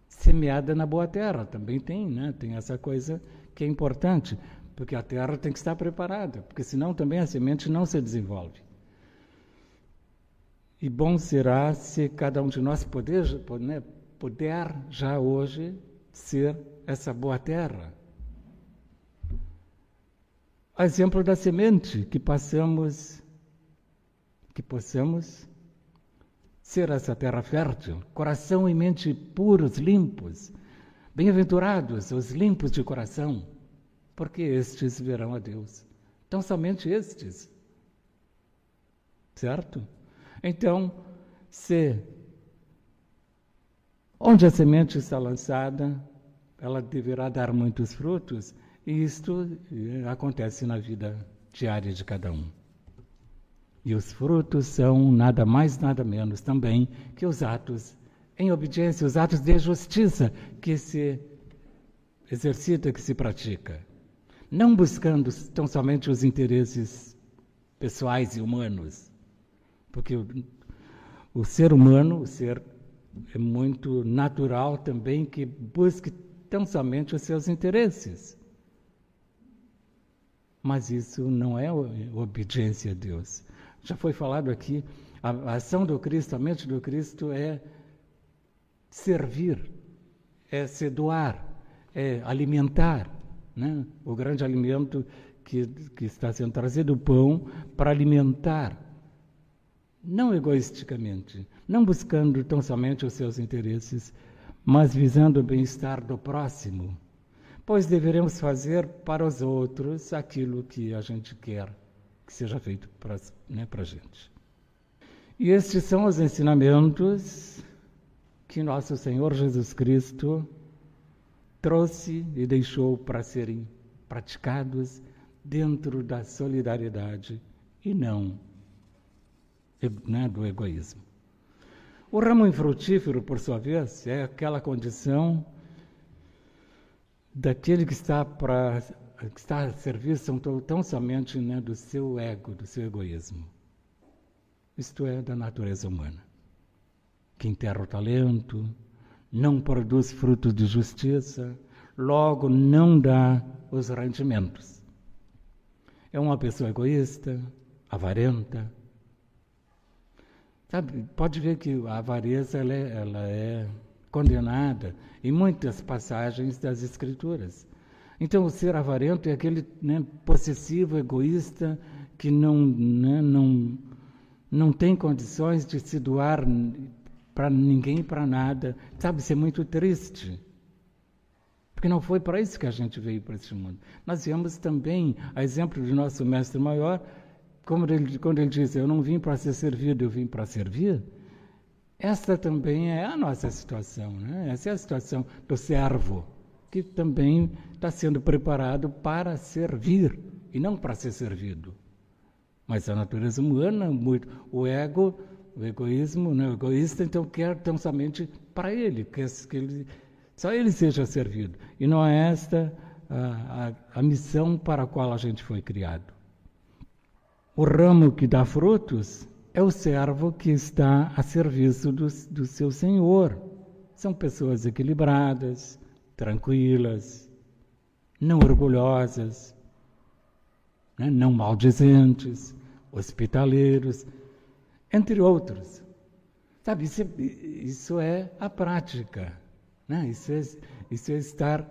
semeada na boa terra. Também tem, né? Tem essa coisa que é importante, porque a terra tem que estar preparada, porque senão também a semente não se desenvolve. E bom será se cada um de nós puder, né, puder já hoje ser essa boa terra a exemplo da semente que passamos, que possamos ser essa terra fértil, coração e mente puros, limpos. Bem-aventurados os limpos de coração, porque estes verão a Deus. Então, somente estes. Certo? Então, se onde a semente está lançada, ela deverá dar muitos frutos e isto eh, acontece na vida diária de cada um. E os frutos são nada mais, nada menos também que os atos em obediência, os atos de justiça que se exercita, que se pratica. Não buscando tão somente os interesses pessoais e humanos, porque o, o ser humano, o ser é muito natural também que busque tão somente os seus interesses. Mas isso não é obediência a Deus. Já foi falado aqui, a ação do Cristo, a mente do Cristo é servir, é se doar, é alimentar. Né? O grande alimento que, que está sendo trazido, o pão, para alimentar. Não egoisticamente, não buscando tão somente os seus interesses, mas visando o bem-estar do próximo pois deveremos fazer para os outros aquilo que a gente quer que seja feito para né, a gente. E estes são os ensinamentos que nosso Senhor Jesus Cristo trouxe e deixou para serem praticados dentro da solidariedade e não né, do egoísmo. O ramo infrutífero, por sua vez, é aquela condição daquele que está para que está a serviço tão, tão somente né, do seu ego, do seu egoísmo. Isto é da natureza humana, que enterra o talento, não produz frutos de justiça, logo não dá os rendimentos. É uma pessoa egoísta, avarenta. Sabe, pode ver que a avareza ela é, ela é condenada em muitas passagens das Escrituras. Então, o ser avarento é aquele né, possessivo, egoísta, que não, né, não, não tem condições de se doar para ninguém, para nada. Sabe, isso é muito triste. Porque não foi para isso que a gente veio para este mundo. Nós viemos também, a exemplo do nosso mestre maior, como ele, quando ele diz, eu não vim para ser servido, eu vim para servir. Esta também é a nossa situação, né? essa é a situação do servo, que também está sendo preparado para servir e não para ser servido. Mas a natureza humana, muito, o ego, o egoísmo, né? o egoísta, então quer tão somente para ele, quer que ele, só ele seja servido. E não é esta a, a, a missão para a qual a gente foi criado. O ramo que dá frutos é o servo que está a serviço do, do seu senhor. São pessoas equilibradas, tranquilas, não orgulhosas, né? não maldizentes, hospitaleiros, entre outros. Sabe, isso é, isso é a prática. Né? Isso, é, isso é estar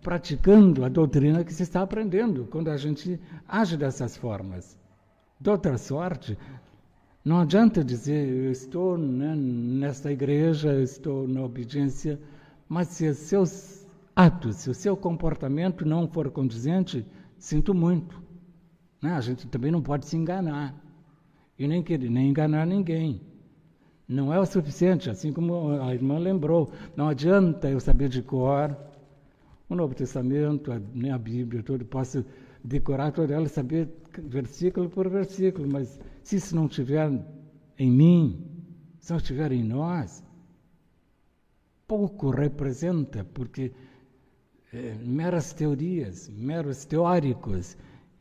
praticando a doutrina que se está aprendendo quando a gente age dessas formas. De outra sorte, não adianta dizer, eu estou né, nesta igreja, estou na obediência, mas se os seus atos, se o seu comportamento não for condizente, sinto muito. Né? A gente também não pode se enganar. E nem querer nem enganar ninguém. Não é o suficiente, assim como a irmã lembrou. Não adianta eu saber de cor o Novo Testamento, a, né, a Bíblia, tudo, posso decorar toda ela, saber versículo por versículo, mas se isso não estiver em mim, se não estiver em nós, pouco representa, porque é, meras teorias, meros teóricos,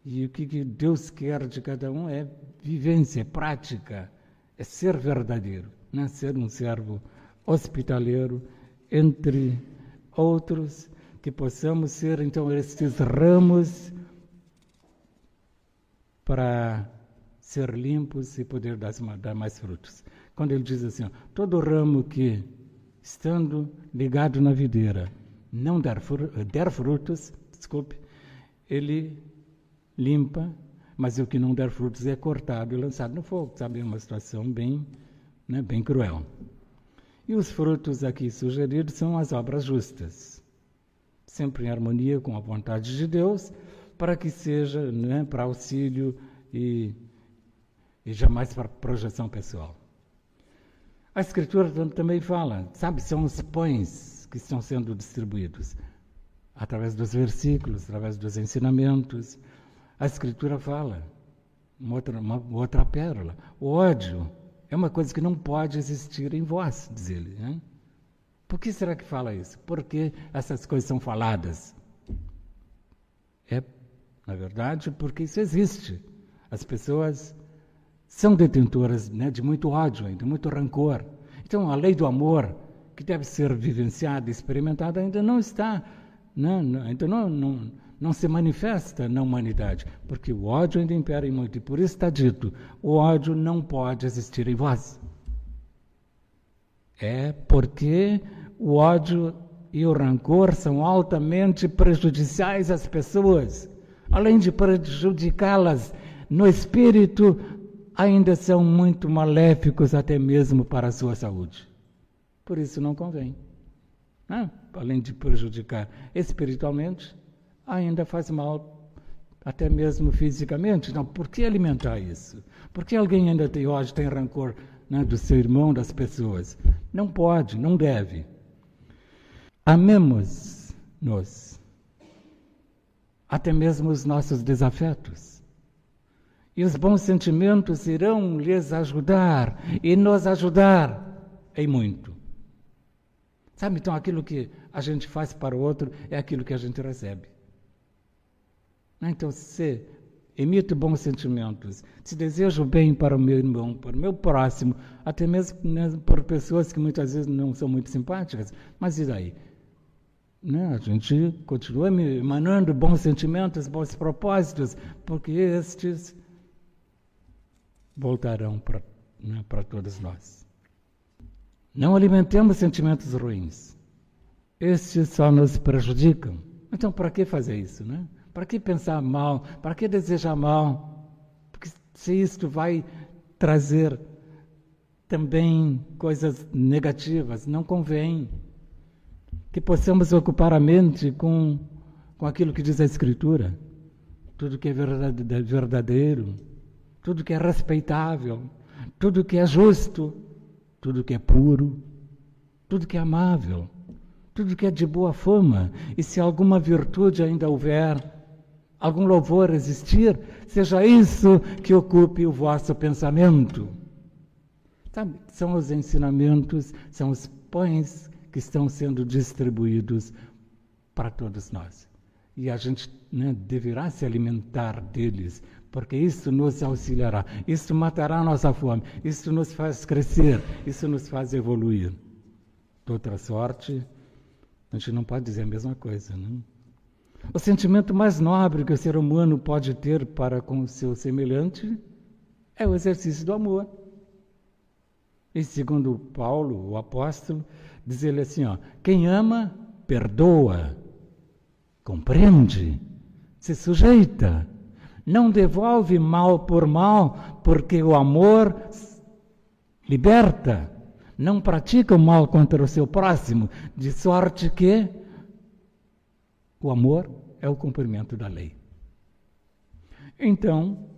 e o que Deus quer de cada um é vivência, prática, é ser verdadeiro, não é ser um servo hospitaleiro, entre outros, que possamos ser então estes ramos para ser limpos e poder dar, dar mais frutos. Quando ele diz assim, ó, todo ramo que, estando ligado na videira, não der, der frutos, desculpe, ele limpa, mas o que não der frutos é cortado e lançado no fogo. Sabe, é uma situação bem, né, bem cruel. E os frutos aqui sugeridos são as obras justas, sempre em harmonia com a vontade de Deus, para que seja né, para auxílio e e jamais para projeção pessoal. A Escritura também fala, sabe, são os pães que estão sendo distribuídos através dos versículos, através dos ensinamentos. A Escritura fala, uma outra, uma outra pérola, o ódio é uma coisa que não pode existir em vós, diz ele. Né? Por que será que fala isso? Porque essas coisas são faladas. É, na verdade, porque isso existe. As pessoas são detentoras né, de muito ódio ainda, muito rancor. Então, a lei do amor, que deve ser vivenciada, experimentada, ainda não está, né, ainda não, não, não se manifesta na humanidade, porque o ódio ainda impera em muito. E por isso está dito: o ódio não pode existir em vós. É porque o ódio e o rancor são altamente prejudiciais às pessoas, além de prejudicá-las no espírito, ainda são muito maléficos até mesmo para a sua saúde. Por isso não convém. Né? Além de prejudicar espiritualmente, ainda faz mal até mesmo fisicamente. Então, por que alimentar isso? Por que alguém ainda tem, hoje tem rancor né, do seu irmão, das pessoas? Não pode, não deve. Amemos-nos, até mesmo os nossos desafetos. E os bons sentimentos irão lhes ajudar e nos ajudar em muito. Sabe, então aquilo que a gente faz para o outro é aquilo que a gente recebe. Né, então, se emito bons sentimentos, se desejo bem para o meu irmão, para o meu próximo, até mesmo né, por pessoas que muitas vezes não são muito simpáticas, mas e daí? Né? A gente continua emanando bons sentimentos, bons propósitos, porque estes voltarão para né, todos nós. Não alimentemos sentimentos ruins. Estes só nos prejudicam. Então, para que fazer isso? Né? Para que pensar mal? Para que desejar mal? Porque se isto vai trazer também coisas negativas, não convém que possamos ocupar a mente com, com aquilo que diz a Escritura, tudo que é verdadeiro, tudo que é respeitável, tudo que é justo, tudo que é puro, tudo que é amável, tudo que é de boa fama, e se alguma virtude ainda houver, algum louvor existir, seja isso que ocupe o vosso pensamento. São os ensinamentos, são os pães que estão sendo distribuídos para todos nós. E a gente né, deverá se alimentar deles, porque isso nos auxiliará, isso matará a nossa fome, isso nos faz crescer, isso nos faz evoluir. De outra sorte, a gente não pode dizer a mesma coisa. Né? O sentimento mais nobre que o ser humano pode ter para com o seu semelhante é o exercício do amor. E segundo Paulo, o apóstolo, diz ele assim: ó, quem ama, perdoa, compreende, se sujeita, não devolve mal por mal, porque o amor liberta, não pratica o mal contra o seu próximo, de sorte que o amor é o cumprimento da lei. Então,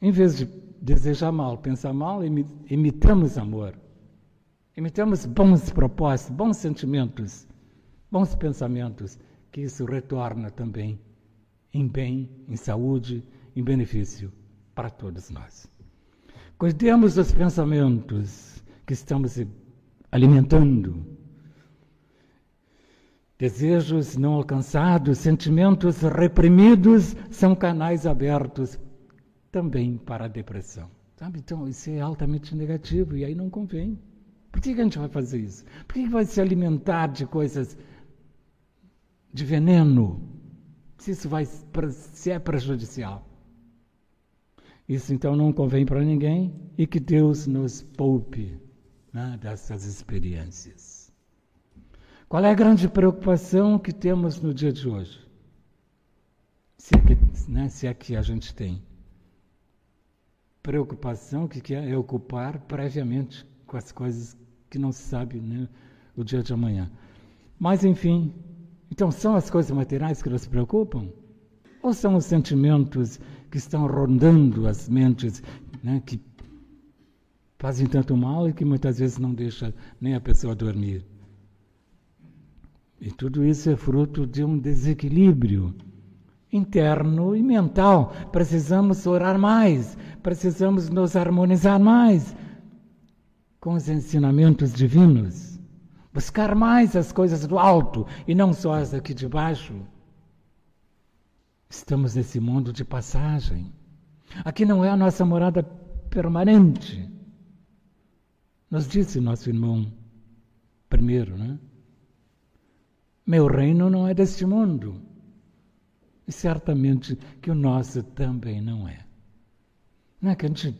em vez de desejar mal, pensar mal, imitamos amor. Imitamos bons propósitos, bons sentimentos, bons pensamentos, que isso retorna também em bem, em saúde, em benefício para todos nós. Cuidemos dos pensamentos que estamos alimentando. Desejos não alcançados, sentimentos reprimidos são canais abertos também para a depressão. Sabe? Então, isso é altamente negativo e aí não convém. Por que, a gente vai fazer isso? Por que, que vai se alimentar de coisas de veneno? Se isso vai, se é prejudicial. Isso então não convém para ninguém e que Deus nos poupe né, dessas experiências. Qual é a grande preocupação que temos no dia de hoje? Se é que, né, se é que a gente tem. Preocupação que é, ocupar previamente com as coisas que não se sabe né, o dia de amanhã. Mas, enfim, então são as coisas materiais que nos preocupam? Ou são os sentimentos que estão rondando as mentes, né, que fazem tanto mal e que muitas vezes não deixa nem a pessoa dormir? E tudo isso é fruto de um desequilíbrio interno e mental. Precisamos orar mais, precisamos nos harmonizar mais com os ensinamentos divinos. Buscar mais as coisas do alto e não só as aqui de baixo. Estamos nesse mundo de passagem. Aqui não é a nossa morada permanente. Nos disse nosso irmão primeiro, né? Meu reino não é deste mundo. E certamente que o nosso também não é. Não é que a gente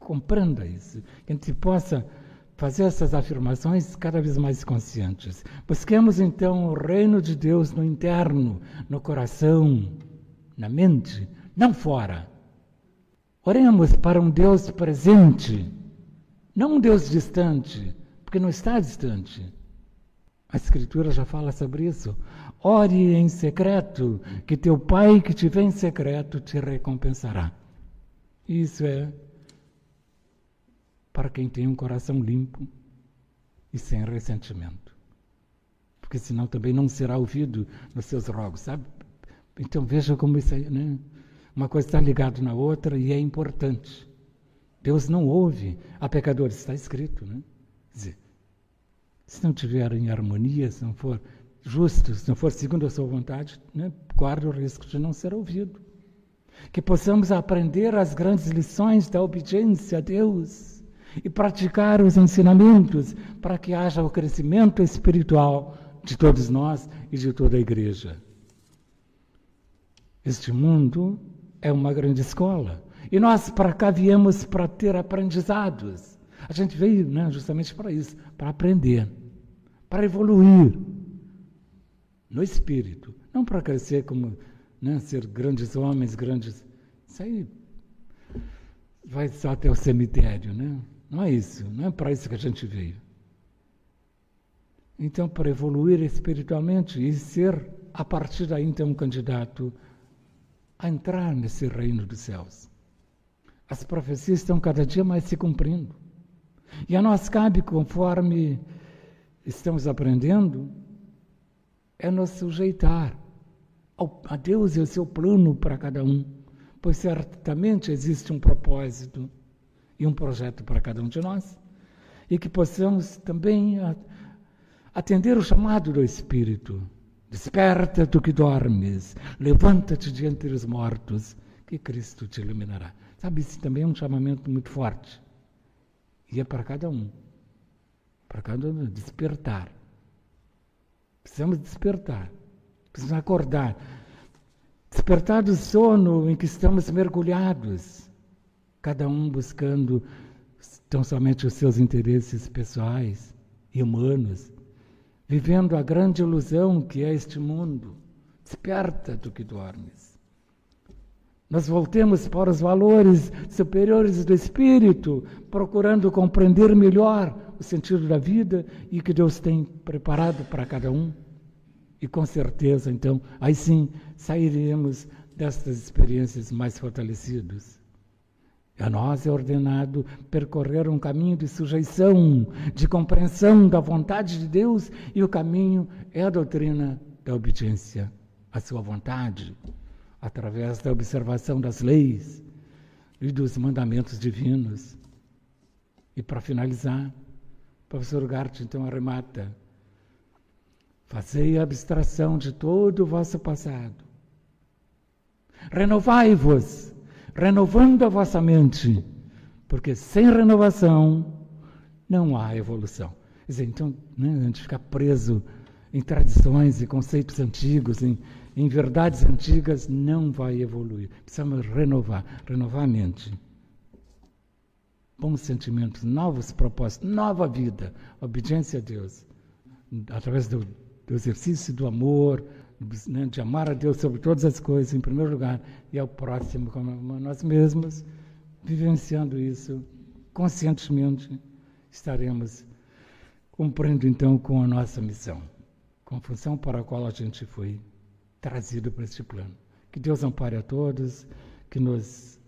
compreenda isso, que a gente possa fazer essas afirmações cada vez mais conscientes. Busquemos então o reino de Deus no interno, no coração, na mente, não fora. Oremos para um Deus presente, não um Deus distante, porque não está distante. A Escritura já fala sobre isso. Ore em secreto, que teu Pai que te vê em secreto te recompensará. Isso é para quem tem um coração limpo e sem ressentimento. Porque senão também não será ouvido nos seus rogos, sabe? Então veja como isso aí, né? Uma coisa está ligada na outra e é importante. Deus não ouve a pecadores, está escrito, né? Quer dizer, se não tiver em harmonia, se não for justo, se não for segundo a sua vontade, né, o risco de não ser ouvido. Que possamos aprender as grandes lições da obediência a Deus e praticar os ensinamentos para que haja o crescimento espiritual de todos nós e de toda a igreja. Este mundo é uma grande escola e nós para cá viemos para ter aprendizados. A gente veio né, justamente para isso, para aprender, para evoluir no espírito, não para crescer como né, ser grandes homens, grandes. Isso aí vai só até o cemitério, né? Não é isso, não é para isso que a gente veio. Então, para evoluir espiritualmente e ser, a partir daí, então, um candidato a entrar nesse reino dos céus. As profecias estão cada dia mais se cumprindo. E a nós cabe, conforme estamos aprendendo, é nos sujeitar ao, a Deus e ao seu plano para cada um, pois certamente existe um propósito e um projeto para cada um de nós, e que possamos também atender o chamado do Espírito. Desperta tu que dormes, levanta-te diante dos mortos, que Cristo te iluminará. Sabe, isso também é um chamamento muito forte. E é para cada um. Para cada um despertar. Precisamos despertar. Precisamos acordar. Despertar do sono em que estamos mergulhados. Cada um buscando tão somente os seus interesses pessoais e humanos. Vivendo a grande ilusão que é este mundo. Desperta do que dormes. Nós voltemos para os valores superiores do espírito, procurando compreender melhor o sentido da vida e que Deus tem preparado para cada um. E com certeza, então, aí sim sairemos destas experiências mais fortalecidos. A nós é ordenado percorrer um caminho de sujeição, de compreensão da vontade de Deus, e o caminho é a doutrina da obediência à sua vontade através da observação das leis e dos mandamentos divinos. E para finalizar, o professor Gart então arremata: Fazei abstração de todo o vosso passado. Renovai-vos, renovando a vossa mente, porque sem renovação não há evolução. Quer dizer, então, né, a gente fica preso em tradições e conceitos antigos, em, em verdades antigas, não vai evoluir. Precisamos renovar, renovar a mente. Bons sentimentos, novos propósitos, nova vida, obediência a Deus, através do, do exercício do amor, né, de amar a Deus sobre todas as coisas, em primeiro lugar, e ao próximo como a nós mesmos, vivenciando isso conscientemente, estaremos cumprindo então com a nossa missão, com a função para a qual a gente foi trazido para este plano. Que Deus ampare a todos, que nos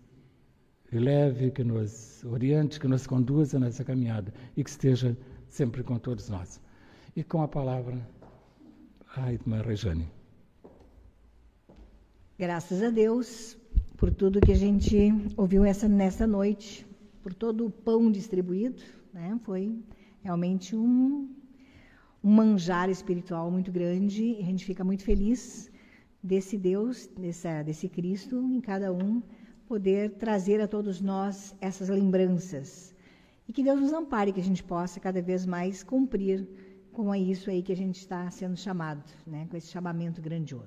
eleve, que nos oriente, que nos conduza nessa caminhada e que esteja sempre com todos nós. E com a palavra, a irmã Rejane. Graças a Deus por tudo que a gente ouviu essa, nessa noite, por todo o pão distribuído, né? Foi realmente um, um manjar espiritual muito grande e a gente fica muito feliz desse Deus, dessa, desse Cristo em cada um, poder trazer a todos nós essas lembranças. E que Deus nos ampare, que a gente possa cada vez mais cumprir com isso aí que a gente está sendo chamado, né, com esse chamamento grandioso.